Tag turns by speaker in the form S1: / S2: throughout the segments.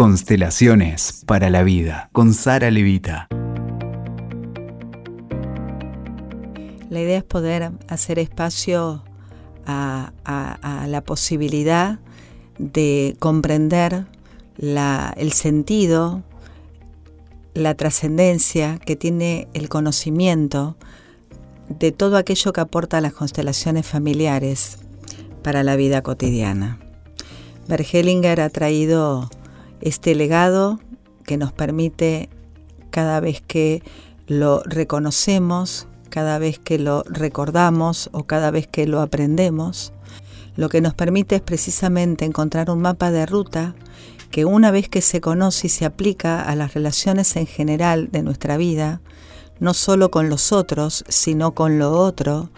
S1: Constelaciones para la vida con Sara Levita.
S2: La idea es poder hacer espacio a, la posibilidad de comprender el sentido, la trascendencia que tiene el conocimiento de todo aquello que aporta las constelaciones familiares para la vida cotidiana. Bergelinger ha traído este legado que nos permite cada vez que lo reconocemos, cada vez que lo recordamos o cada vez que lo aprendemos, lo que nos permite es precisamente encontrar un mapa de ruta que una vez que se conoce y se aplica a las relaciones en general de nuestra vida, no solo con los otros, sino con lo otro,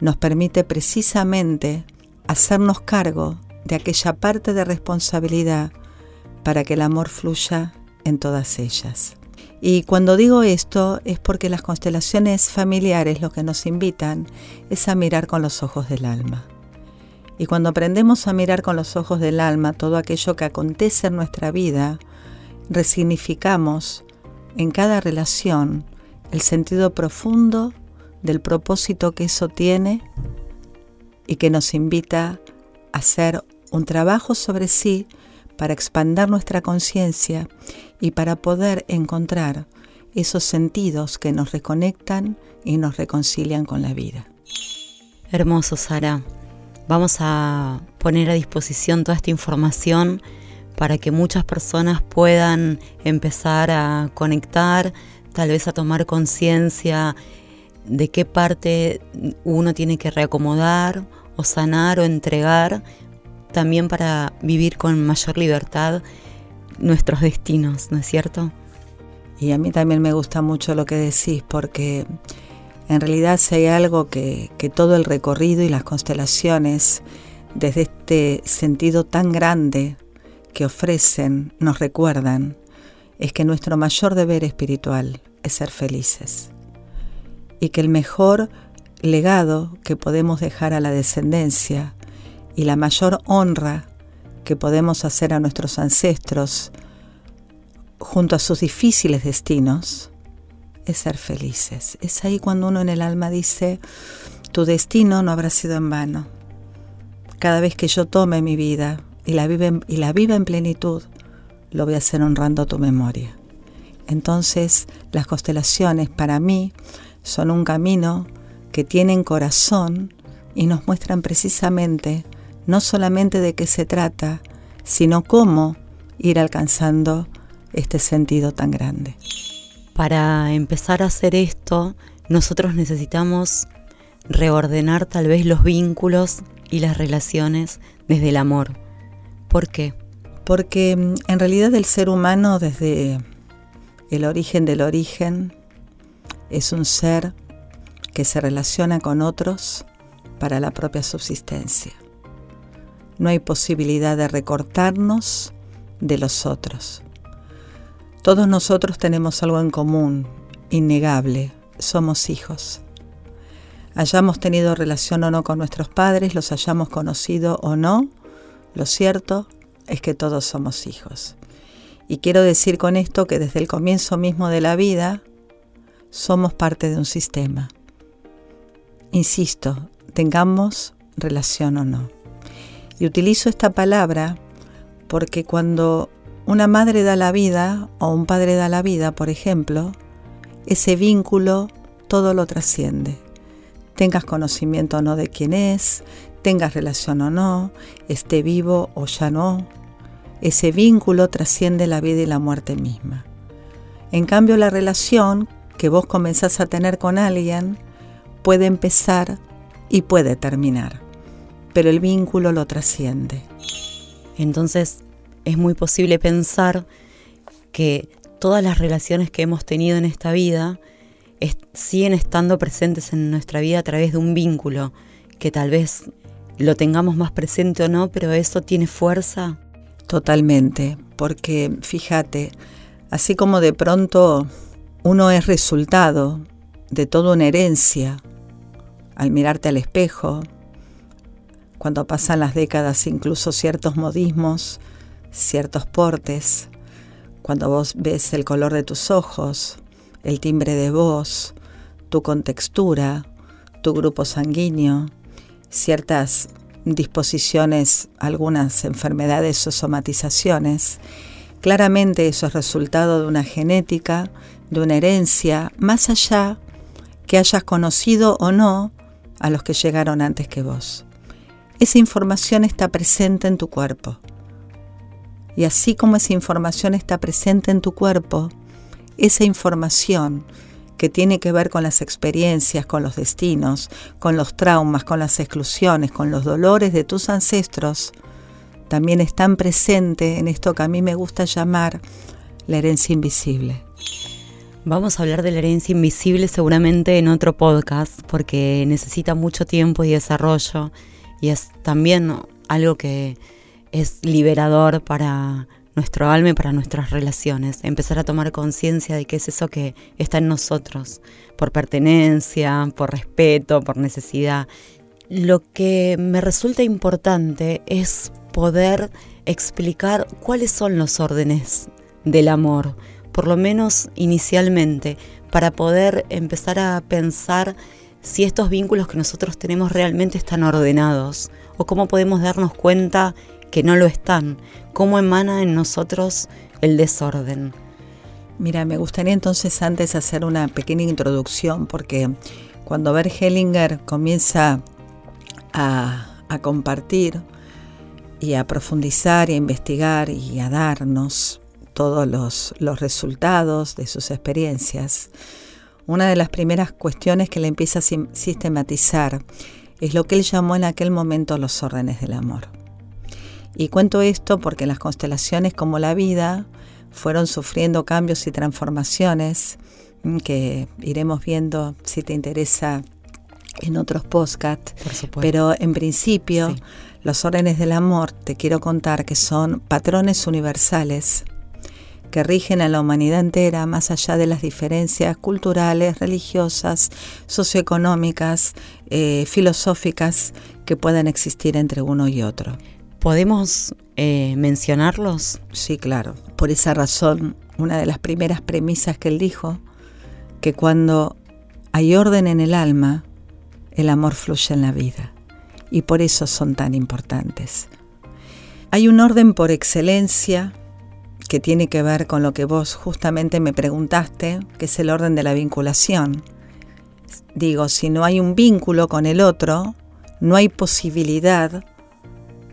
S2: nos permite precisamente hacernos cargo de aquella parte de responsabilidad para que el amor fluya en todas ellas. Y cuando digo esto es porque las constelaciones familiares lo que nos invitan es a mirar con los ojos del alma. Y cuando aprendemos a mirar con los ojos del alma todo aquello que acontece en nuestra vida, resignificamos en cada relación el sentido profundo del propósito que eso tiene y que nos invita a hacer un trabajo sobre sí para expandir nuestra conciencia y para poder encontrar esos sentidos que nos reconectan y nos reconcilian con la vida.
S3: Hermoso, Sara. Vamos a poner a disposición toda esta información para que muchas personas puedan empezar a conectar, tal vez a tomar conciencia de qué parte uno tiene que reacomodar o sanar o entregar, también para vivir con mayor libertad nuestros destinos, ¿no es cierto?
S2: Y a mí también me gusta mucho lo que decís porque en realidad si hay algo que, todo el recorrido y las constelaciones, desde este sentido tan grande que ofrecen, nos recuerdan, es que nuestro mayor deber espiritual es ser felices. Y que el mejor legado que podemos dejar a la descendencia y la mayor honra que podemos hacer a nuestros ancestros junto a sus difíciles destinos es ser felices. Es ahí cuando uno en el alma dice, tu destino no habrá sido en vano. Cada vez que yo tome mi vida y la viva en, y la viva en plenitud, lo voy a hacer honrando tu memoria. Entonces, las constelaciones para mí son un camino que tienen corazón y nos muestran precisamente no solamente de qué se trata, sino cómo ir alcanzando este sentido tan grande.
S3: Para empezar a hacer esto, nosotros necesitamos reordenar tal vez los vínculos y las relaciones desde el amor. ¿Por qué?
S2: Porque mm, en realidad el ser humano desde el origen del origen es un ser que se relaciona con otros para la propia subsistencia. No hay posibilidad de recortarnos de los otros. Todos nosotros tenemos algo en común, innegable, somos hijos. Hayamos tenido relación o no con nuestros padres, los hayamos conocido o no, lo cierto es que todos somos hijos. Y quiero decir con esto que desde el comienzo mismo de la vida somos parte de un sistema. Insisto, tengamos relación o no. Y utilizo esta palabra porque cuando una madre da la vida o un padre da la vida, por ejemplo, ese vínculo todo lo trasciende. Tengas conocimiento o no de quién es, tengas relación o no, esté vivo o ya no, ese vínculo trasciende la vida y la muerte misma. En cambio, la relación que vos comenzás a tener con alguien puede empezar y puede terminar, pero el vínculo lo trasciende.
S3: Entonces, es muy posible pensar que todas las relaciones que hemos tenido en esta vida siguen estando presentes en nuestra vida a través de un vínculo, que tal vez lo tengamos más presente o no, pero eso tiene fuerza.
S2: Totalmente, porque fíjate, así como de pronto uno es resultado de toda una herencia, al mirarte al espejo, cuando pasan las décadas incluso ciertos modismos, ciertos portes, cuando vos ves el color de tus ojos, el timbre de voz, tu contextura, tu grupo sanguíneo, ciertas disposiciones, algunas enfermedades o somatizaciones. Claramente eso es resultado de una genética, de una herencia, más allá que hayas conocido o no a los que llegaron antes que vos. Esa información está presente en tu cuerpo. Y así como esa información está presente en tu cuerpo, esa información que tiene que ver con las experiencias, con los destinos, con los traumas, con las exclusiones, con los dolores de tus ancestros, también están presentes en esto que a mí me gusta llamar la herencia invisible.
S3: Vamos a hablar de la herencia invisible seguramente en otro podcast porque necesita mucho tiempo y desarrollo y es también algo que es liberador para nuestro alma y para nuestras relaciones, empezar a tomar conciencia de qué es eso que está en nosotros, por pertenencia, por respeto, por necesidad. Lo que me resulta importante es poder explicar cuáles son los órdenes del amor, por lo menos inicialmente, para poder empezar a pensar si estos vínculos que nosotros tenemos realmente están ordenados o cómo podemos darnos cuenta que no lo están, cómo emana en nosotros el desorden.
S2: Mira, me gustaría entonces antes hacer una pequeña introducción porque cuando Bert Hellinger comienza a, compartir y a profundizar y a investigar y a darnos todos los resultados de sus experiencias, una de las primeras cuestiones que le empieza a sistematizar es lo que él llamó en aquel momento los órdenes del amor. Y cuento esto porque las constelaciones como la vida fueron sufriendo cambios y transformaciones mm, que iremos viendo si te interesa en otros podcasts. Pero en principio, los órdenes del amor te quiero contar que son patrones universales que rigen a la humanidad entera más allá de las diferencias culturales, religiosas, socioeconómicas, eh, filosóficas que puedan existir entre uno y otro.
S3: ¿Podemos eh, mencionarlos?
S2: Sí, claro. Por esa razón, una de las primeras premisas que él dijo, que cuando hay orden en el alma, el amor fluye en la vida. Y por eso son tan importantes. Hay un orden por excelencia que tiene que ver con lo que vos justamente me preguntaste, que es el orden de la vinculación. Digo, si no hay un vínculo con el otro, no hay posibilidad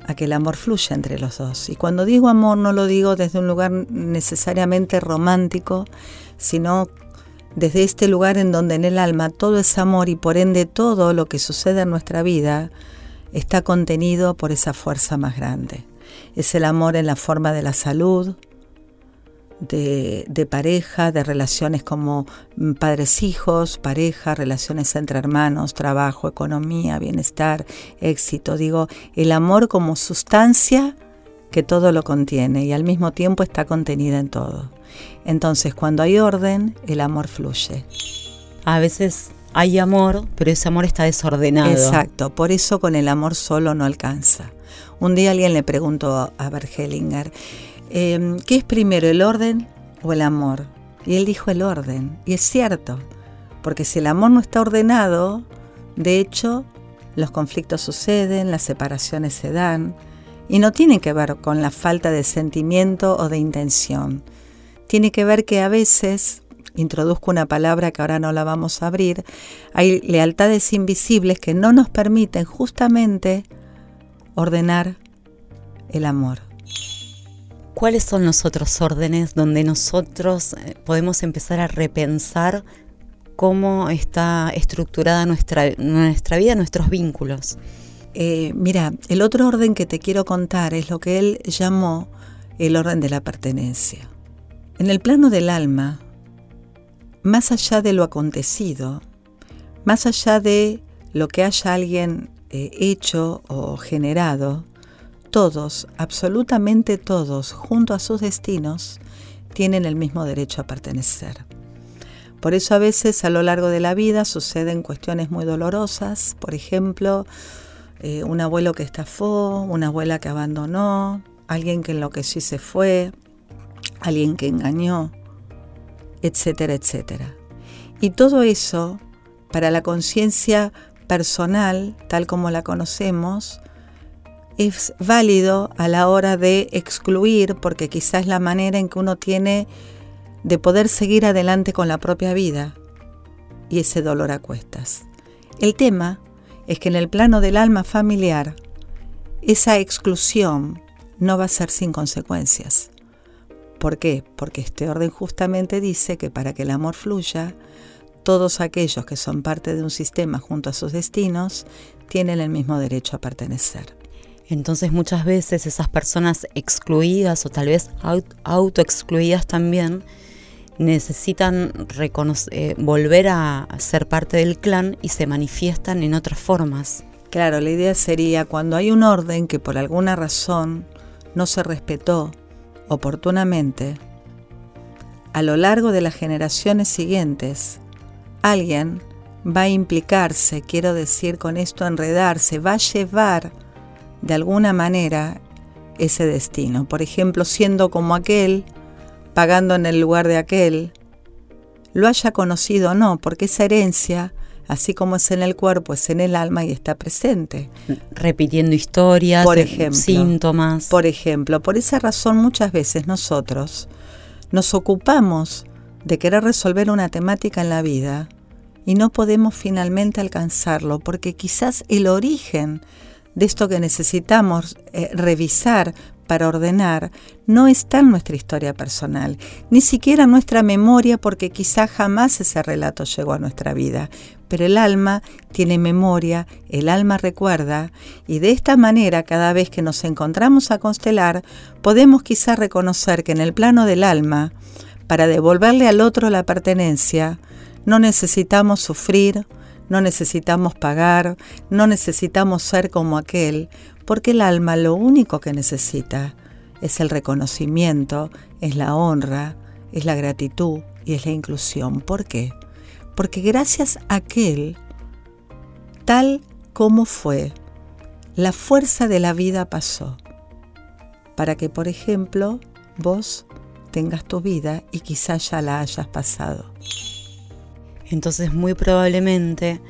S2: a que el amor fluya entre los dos. Y cuando digo amor no lo digo desde un lugar necesariamente romántico, sino desde este lugar en donde en el alma todo es amor y por ende todo lo que sucede en nuestra vida está contenido por esa fuerza más grande. Es el amor en la forma de la salud, de, pareja, de relaciones como mm, padres-hijos, pareja, relaciones entre hermanos, trabajo, economía, bienestar, éxito. Digo, el amor como sustancia que todo lo contiene y al mismo tiempo está contenida en todo. Entonces, cuando hay orden, el amor fluye.
S3: A veces hay amor, pero ese amor está desordenado.
S2: Exacto, por eso con el amor solo no alcanza. Un día alguien le preguntó a Bergelinger, Em, ¿qué es primero, el orden o el amor? Y él dijo el orden. Y es cierto, porque si el amor no está ordenado, de hecho, los conflictos suceden, las separaciones se dan, y no tiene que ver con la falta de sentimiento o de intención. Tiene que ver que a veces, introduzco una palabra que ahora no la vamos a abrir, hay lealtades invisibles que no nos permiten justamente ordenar el amor.
S3: ¿Cuáles son los otros órdenes donde nosotros eh, podemos empezar a repensar cómo está estructurada nuestra, nuestra vida, nuestros vínculos?
S2: Eh, mira, el otro orden que te quiero contar es lo que él llamó el orden de la pertenencia. En el plano del alma, más allá de lo acontecido, más allá de lo que haya alguien eh, hecho o generado, todos, absolutamente todos, junto a sus destinos, tienen el mismo derecho a pertenecer. Por eso a veces a lo largo de la vida suceden cuestiones muy dolorosas, por ejemplo, eh, un abuelo que estafó, una abuela que abandonó, alguien que enloqueció y se fue, alguien que engañó, etcétera, etcétera. Y todo eso, para la conciencia personal, tal como la conocemos, es válido a la hora de excluir, porque quizás la manera en que uno tiene de poder seguir adelante con la propia vida y ese dolor a cuestas. El tema es que en el plano del alma familiar, esa exclusión no va a ser sin consecuencias. ¿Por qué? Porque este orden justamente dice que para que el amor fluya, todos aquellos que son parte de un sistema junto a sus destinos tienen el mismo derecho a pertenecer.
S3: Entonces muchas veces esas personas excluidas o tal vez autoexcluidas también necesitan eh, volver a ser parte del clan y se manifiestan en otras formas.
S2: Claro, la idea sería cuando hay un orden que por alguna razón no se respetó oportunamente, a lo largo de las generaciones siguientes, alguien va a implicarse, quiero decir con esto enredarse, va a llevar de alguna manera ese destino. Por ejemplo, siendo como aquel, pagando en el lugar de aquel, lo haya conocido o no, porque esa herencia así como es en el cuerpo, es en el alma y está presente.
S3: Repitiendo historias, por ejemplo, síntomas.
S2: Por ejemplo, por esa razón muchas veces nosotros nos ocupamos de querer resolver una temática en la vida y no podemos finalmente alcanzarlo porque quizás el origen de esto que necesitamos eh, revisar para ordenar no está en nuestra historia personal, ni siquiera en nuestra memoria porque quizá jamás ese relato llegó a nuestra vida, pero el alma tiene memoria, el alma recuerda, y de esta manera cada vez que nos encontramos a constelar, podemos quizá reconocer que en el plano del alma, para devolverle al otro la pertenencia, no necesitamos sufrir, no necesitamos pagar, no necesitamos ser como aquel, porque el alma lo único que necesita es el reconocimiento, es la honra, es la gratitud y es la inclusión. ¿Por qué? porque gracias a aquel, tal como fue, la fuerza de la vida pasó, para que, por ejemplo, vos tengas tu vida y quizás ya la hayas pasado.
S3: Entonces muy probablemente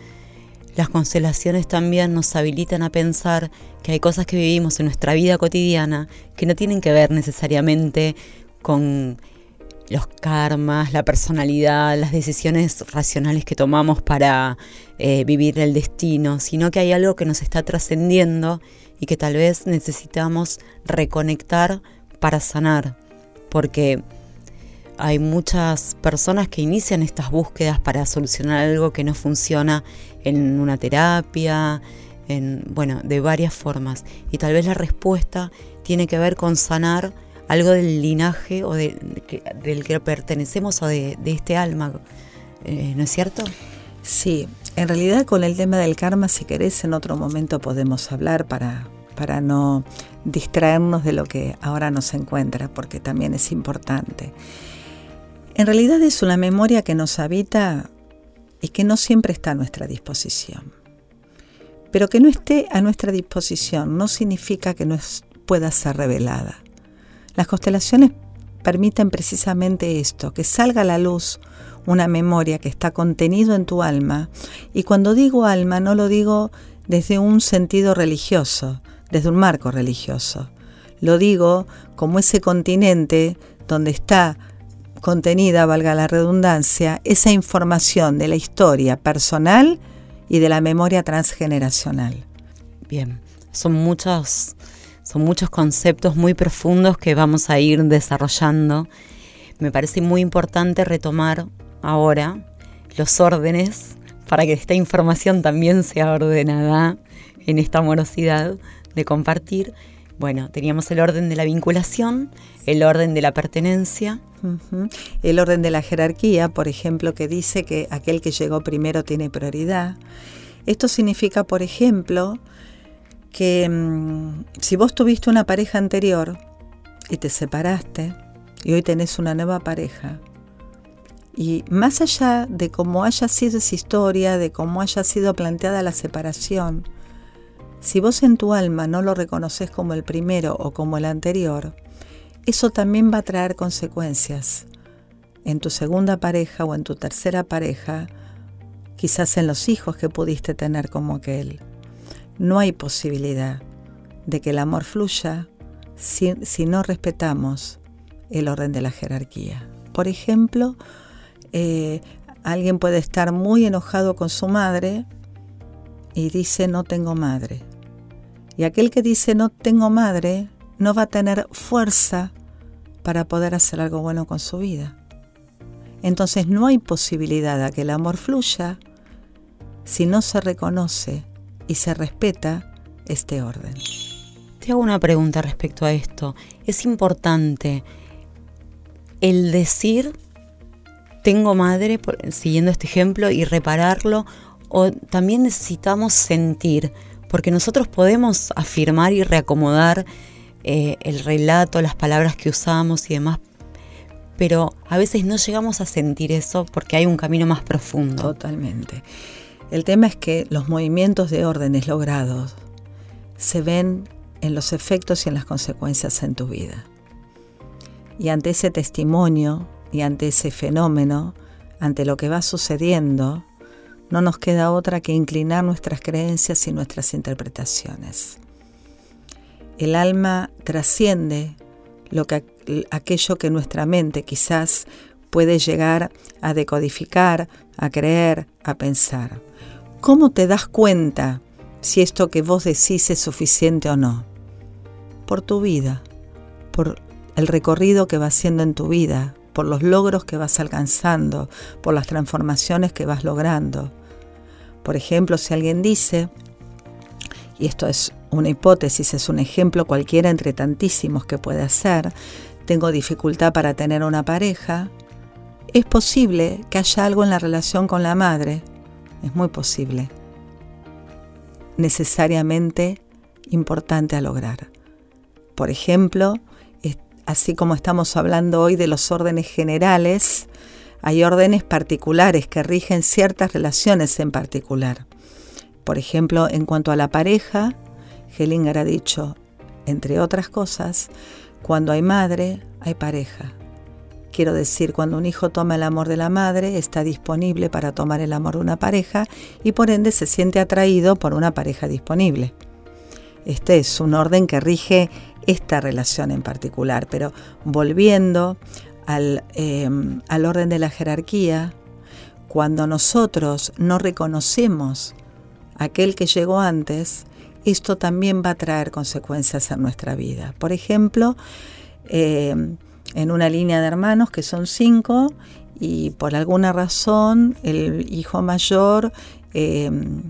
S3: las constelaciones también nos habilitan a pensar que hay cosas que vivimos en nuestra vida cotidiana que no tienen que ver necesariamente con los karmas, la personalidad, las decisiones racionales que tomamos para eh, vivir el destino, sino que hay algo que nos está trascendiendo y que tal vez necesitamos reconectar para sanar, porque hay muchas personas que inician estas búsquedas para solucionar algo que no funciona en una terapia, en bueno, de varias formas, y tal vez la respuesta tiene que ver con sanar algo del linaje o del que pertenecemos o de, este alma, eh, ¿no es cierto?
S2: Sí, en realidad con el tema del karma, si querés, en otro momento podemos hablar para, para no distraernos de lo que ahora nos encuentra, porque también es importante. En realidad es una memoria que nos habita y que no siempre está a nuestra disposición. Pero que no esté a nuestra disposición no significa que no pueda ser revelada. Las constelaciones permiten precisamente esto, que salga a la luz una memoria que está contenido en tu alma. Y cuando digo alma no lo digo desde un sentido religioso, desde un marco religioso. Lo digo como ese continente donde está contenida, valga la redundancia, esa información de la historia personal y de la memoria transgeneracional.
S3: Bien, son muchas son muchos conceptos muy profundos que vamos a ir desarrollando. Me parece muy importante retomar ahora los órdenes para que esta información también sea ordenada en esta amorosidad de compartir. Bueno, teníamos el orden de la vinculación, el orden de la pertenencia.
S2: El orden de la jerarquía, por ejemplo, que dice que aquel que llegó primero tiene prioridad. Esto significa, por ejemplo, que mm, si vos tuviste una pareja anterior y te separaste y hoy tenés una nueva pareja, y más allá de cómo haya sido esa historia, de cómo haya sido planteada la separación, si vos en tu alma no lo reconoces como el primero o como el anterior, eso también va a traer consecuencias en tu segunda pareja o en tu tercera pareja, quizás en los hijos que pudiste tener como aquel. No hay posibilidad de que el amor fluya si, no respetamos el orden de la jerarquía. Por ejemplo, eh, alguien puede estar muy enojado con su madre y dice no tengo madre. Y aquel que dice no tengo madre no va a tener fuerza para poder hacer algo bueno con su vida. Entonces no hay posibilidad de que el amor fluya si no se reconoce y se respeta este orden.
S3: Te hago una pregunta respecto a esto. Es importante el decir tengo madre, siguiendo este ejemplo, y repararlo, o también necesitamos sentir, porque nosotros podemos afirmar y reacomodar eh, el relato, las palabras que usamos y demás, pero a veces no llegamos a sentir eso porque hay un camino más profundo.
S2: Totalmente. El tema es que los movimientos de órdenes logrados se ven en los efectos y en las consecuencias en tu vida. Y ante ese testimonio y ante ese fenómeno, ante lo que va sucediendo, no nos queda otra que inclinar nuestras creencias y nuestras interpretaciones. El alma trasciende lo que, aquello que nuestra mente quizás puede llegar a decodificar, a creer, a pensar. ¿Cómo te das cuenta si esto que vos decís es suficiente o no? Por tu vida, por el recorrido que va haciendo en tu vida, por los logros que vas alcanzando, por las transformaciones que vas logrando. Por ejemplo, si alguien dice, y esto es una hipótesis, es un ejemplo cualquiera entre tantísimos que puede hacer, tengo dificultad para tener una pareja, es posible que haya algo en la relación con la madre, es muy posible, necesariamente importante a lograr. Por ejemplo, así como estamos hablando hoy de los órdenes generales, hay órdenes particulares que rigen ciertas relaciones en particular. Por ejemplo, en cuanto a la pareja, Hellinger ha dicho, entre otras cosas, cuando hay madre, hay pareja. Quiero decir, cuando un hijo toma el amor de la madre, está disponible para tomar el amor de una pareja y por ende se siente atraído por una pareja disponible. Este es un orden que rige esta relación en particular, pero volviendo al, em, al orden de la jerarquía, cuando nosotros no reconocemos aquel que llegó antes, esto también va a traer consecuencias en nuestra vida. Por ejemplo, em, en una línea de hermanos que son cinco y por alguna razón el hijo mayor em,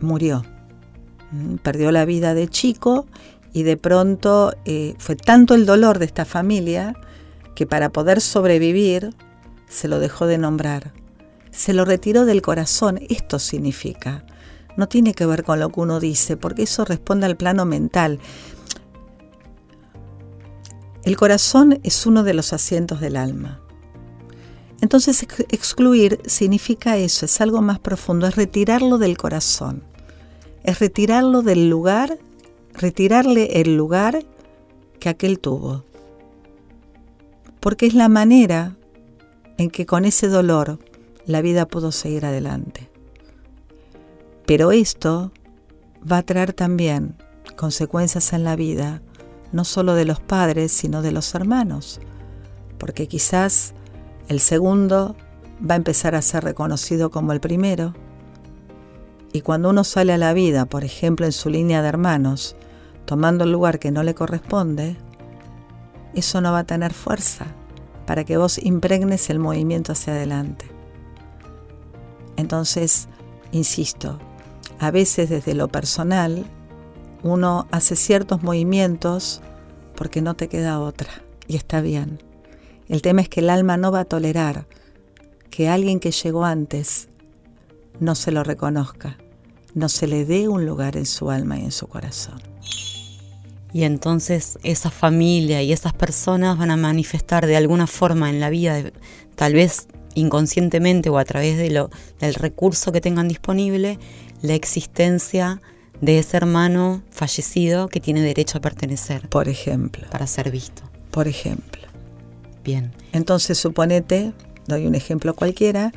S2: murió, perdió la vida de chico y de pronto eh, fue tanto el dolor de esta familia que para poder sobrevivir se lo dejó de nombrar. Se lo retiró del corazón. Esto significa. No tiene que ver con lo que uno dice, porque eso responde al plano mental. El corazón es uno de los asientos del alma. Entonces excluir significa eso, es algo más profundo, es retirarlo del corazón, es retirarlo del lugar retirarle el lugar que aquel tuvo. Porque es la manera en que con ese dolor la vida pudo seguir adelante. Pero esto va a traer también consecuencias en la vida, no solo de los padres, sino de los hermanos, porque quizás el segundo va a empezar a ser reconocido como el primero, y cuando uno sale a la vida, por ejemplo en su línea de hermanos, tomando el lugar que no le corresponde, eso no va a tener fuerza para que vos impregnes el movimiento hacia adelante. Entonces, insisto, a veces desde lo personal uno hace ciertos movimientos porque no te queda otra y está bien. El tema es que el alma no va a tolerar que alguien que llegó antes no se lo reconozca, no se le dé un lugar en su alma y en su corazón.
S3: Y entonces esa familia y esas personas van a manifestar de alguna forma en la vida, tal vez inconscientemente o a través de lo, del recurso que tengan disponible, la existencia de ese hermano fallecido que tiene derecho a pertenecer.
S2: Por ejemplo.
S3: Para ser visto.
S2: por ejemplo.
S3: Bien.
S2: Entonces suponete, doy un ejemplo cualquiera,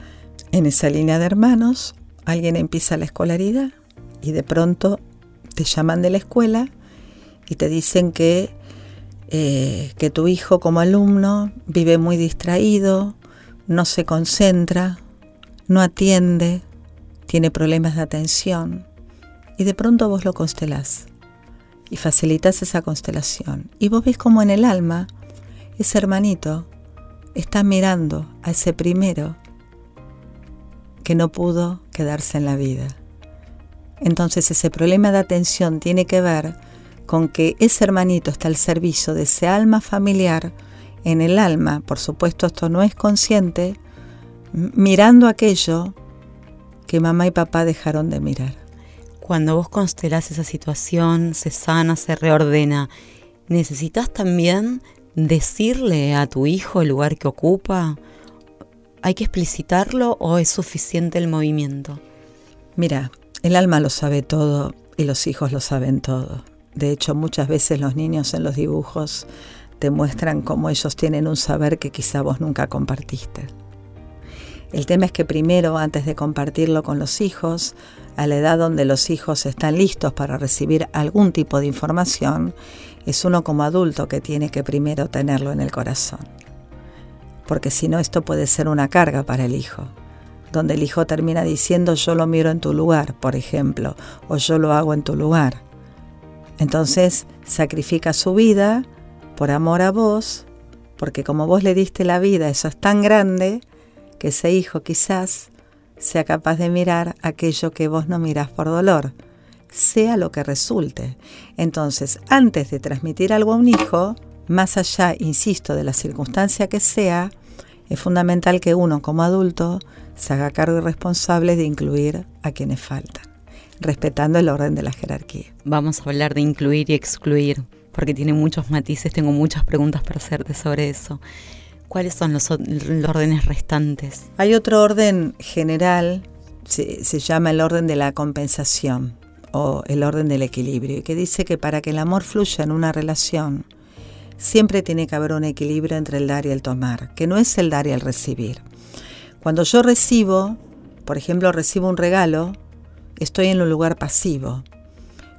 S2: en esa línea de hermanos, alguien empieza la escolaridad y de pronto te llaman de la escuela y te dicen que, eh, que tu hijo como alumno vive muy distraído, no se concentra, no atiende, tiene problemas de atención y de pronto vos lo constelás y facilitas esa constelación y vos ves como en el alma ese hermanito está mirando a ese primero que no pudo quedarse en la vida. Entonces ese problema de atención tiene que ver con que ese hermanito está al servicio de ese alma familiar en el alma, por supuesto esto no es consciente, mirando aquello que mamá y papá dejaron de mirar.
S3: Cuando vos constelás esa situación, se sana, se reordena, ¿necesitas también decirle a tu hijo el lugar que ocupa? ¿Hay que explicitarlo o es suficiente el movimiento?
S2: Mira, el alma lo sabe todo y los hijos lo saben todo. De hecho, muchas veces los niños en los dibujos te muestran cómo ellos tienen un saber que quizá vos nunca compartiste. El tema es que primero, antes de compartirlo con los hijos, a la edad donde los hijos están listos para recibir algún tipo de información, es uno como adulto que tiene que primero tenerlo en el corazón. Porque si no, esto puede ser una carga para el hijo, donde el hijo termina diciendo yo lo miro en tu lugar, por ejemplo, o yo lo hago en tu lugar. Entonces sacrifica su vida por amor a vos, porque como vos le diste la vida, eso es tan grande que ese hijo quizás sea capaz de mirar aquello que vos no mirás por dolor sea lo que resulte. Entonces, antes de transmitir algo a un hijo, más allá, insisto, de la circunstancia que sea, es fundamental que uno como adulto se haga cargo y responsable de incluir a quienes faltan, respetando el orden de la jerarquía.
S3: Vamos a hablar de incluir y excluir, porque tiene muchos matices, tengo muchas preguntas para hacerte sobre eso. ¿Cuáles son los, órdenes restantes?
S2: Hay otro orden general, se llama el orden de la compensación o el orden del equilibrio, y que dice que para que el amor fluya en una relación, siempre tiene que haber un equilibrio entre el dar y el tomar, que no es el dar y el recibir. Cuando yo recibo, por ejemplo, recibo un regalo, estoy en un lugar pasivo.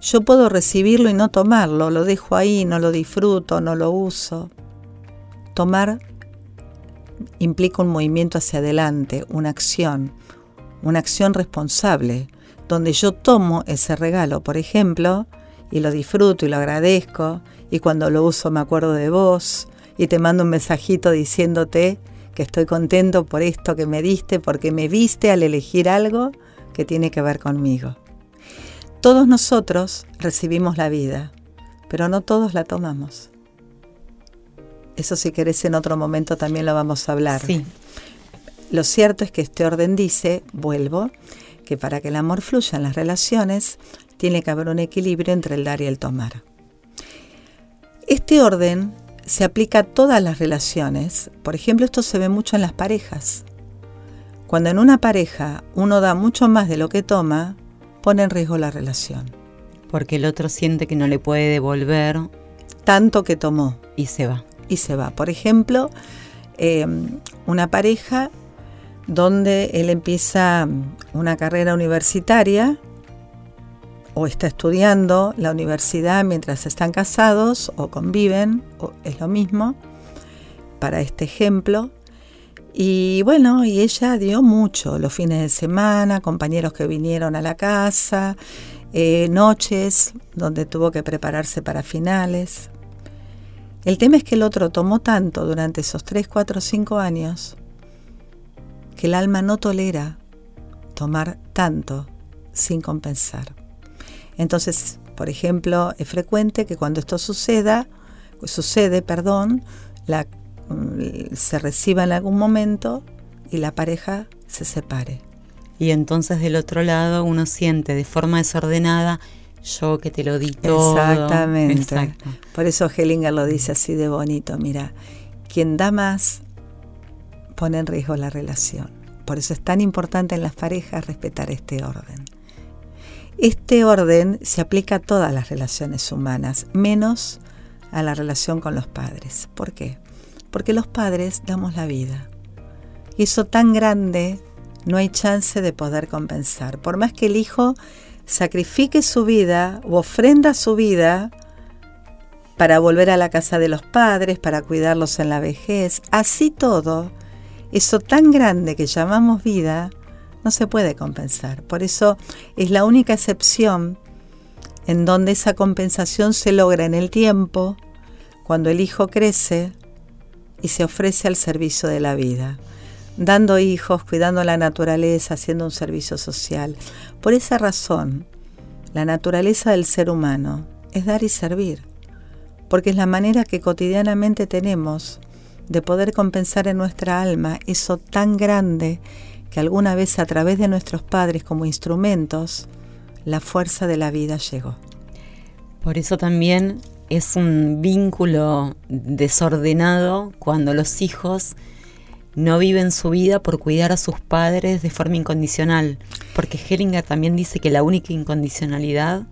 S2: Yo puedo recibirlo y no tomarlo, lo dejo ahí, no lo disfruto, no lo uso. Tomar implica un movimiento hacia adelante, una acción, una acción responsable, donde yo tomo ese regalo, por ejemplo, y lo disfruto y lo agradezco, y cuando lo uso me acuerdo de vos, y te mando un mensajito diciéndote que estoy contento por esto que me diste, porque me viste al elegir algo que tiene que ver conmigo. Todos nosotros recibimos la vida, pero no todos la tomamos. Eso si querés en otro momento también lo vamos a hablar.
S3: Sí.
S2: Lo cierto es que este orden dice, vuelvo, que para que el amor fluya en las relaciones, tiene que haber un equilibrio entre el dar y el tomar. Este orden se aplica a todas las relaciones. Por ejemplo, esto se ve mucho en las parejas. Cuando en una pareja uno da mucho más de lo que toma, pone en riesgo la relación.
S3: Porque el otro siente que no le puede devolver.
S2: Tanto que tomó.
S3: Y se va.
S2: Y se va. Por ejemplo, eh, una pareja donde él empieza una carrera universitaria o está estudiando la universidad mientras están casados o conviven, o es lo mismo, para este ejemplo. Y bueno, y ella dio mucho, los fines de semana, compañeros que vinieron a la casa, eh, noches donde tuvo que prepararse para finales. El tema es que el otro tomó tanto durante esos 3, 4, 5 años que el alma no tolera tomar tanto sin compensar. Entonces, por ejemplo, es frecuente que cuando esto suceda, sucede, perdón, la, se reciba en algún momento y la pareja se separe.
S3: Y entonces del otro lado uno siente de forma desordenada, yo que te lo di todo.
S2: Exactamente. Por eso Hellinger lo dice así de bonito, mira, quien da más pone en riesgo la relación. Por eso es tan importante en las parejas respetar este orden. Este orden se aplica a todas las relaciones humanas, menos a la relación con los padres. ¿Por qué? Porque los padres damos la vida. Y eso tan grande no hay chance de poder compensar. Por más que el hijo sacrifique su vida o ofrenda su vida para volver a la casa de los padres, para cuidarlos en la vejez, así todo, eso tan grande que llamamos vida, no se puede compensar. Por eso es la única excepción en donde esa compensación se logra en el tiempo, cuando el hijo crece y se ofrece al servicio de la vida, dando hijos, cuidando la naturaleza, haciendo un servicio social. Por esa razón, la naturaleza del ser humano es dar y servir, porque es la manera que cotidianamente tenemos de poder compensar en nuestra alma eso tan grande que alguna vez a través de nuestros padres como instrumentos, la fuerza de la vida llegó.
S3: Por eso también es un vínculo desordenado cuando los hijos no viven su vida por cuidar a sus padres de forma incondicional, porque Hellinger también dice que la única incondicionalidad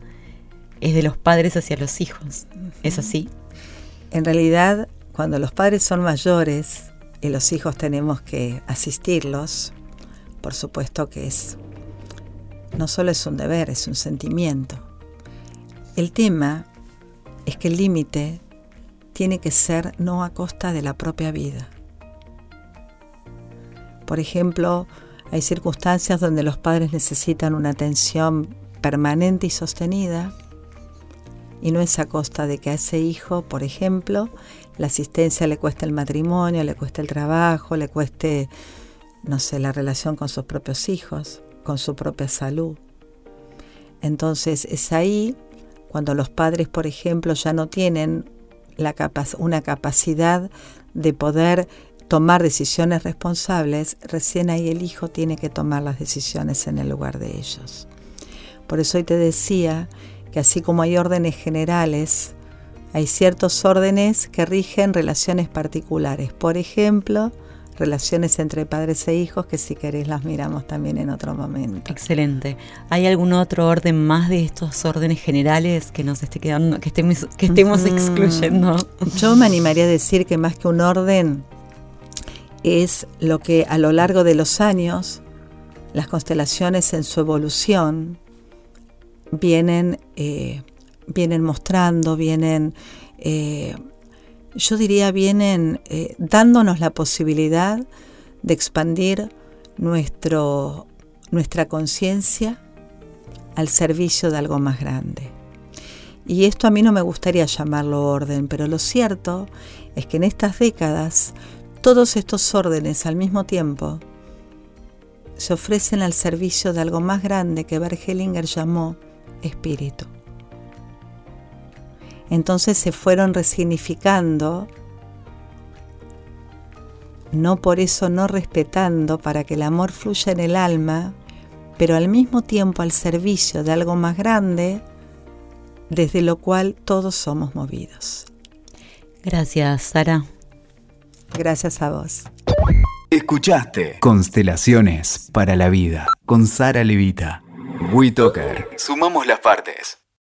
S3: es de los padres hacia los hijos. ¿Es así?
S2: En realidad, cuando los padres son mayores y los hijos tenemos que asistirlos, por supuesto que es no solo es un deber, es un sentimiento. El tema es que el límite tiene que ser no a costa de la propia vida. Por ejemplo, hay circunstancias donde los padres necesitan una atención permanente y sostenida y no es a costa de que a ese hijo, por ejemplo, la asistencia le cueste el matrimonio, le cueste el trabajo, le cueste no sé, la relación con sus propios hijos, con su propia salud. Entonces es ahí cuando los padres, por ejemplo, ya no tienen una capacidad de poder tomar decisiones responsables, recién ahí el hijo tiene que tomar las decisiones en el lugar de ellos. Por eso hoy te decía que así como hay órdenes generales, hay ciertos órdenes que rigen relaciones particulares. Por ejemplo, relaciones entre padres e hijos que si querés las miramos también en otro momento.
S3: Excelente. ¿Hay algún otro orden más de estos órdenes generales que nos esté quedando, que estemos, que estemos excluyendo?
S2: Yo me animaría a decir que más que un orden es lo que a lo largo de los años las constelaciones en su evolución vienen, eh, vienen mostrando, vienen eh, yo diría, vienen eh, dándonos la posibilidad de expandir nuestro, nuestra conciencia al servicio de algo más grande. Y esto a mí no me gustaría llamarlo orden, pero lo cierto es que en estas décadas todos estos órdenes al mismo tiempo se ofrecen al servicio de algo más grande que Bert Hellinger llamó espíritu entonces se fueron resignificando, no por eso no respetando para que el amor fluya en el alma, pero al mismo tiempo al servicio de algo más grande, desde lo cual todos somos movidos.
S3: Gracias, Sara.
S2: Gracias a vos.
S1: Escuchaste Constelaciones para la Vida con Sara Levita. WeToker. Sumamos las partes.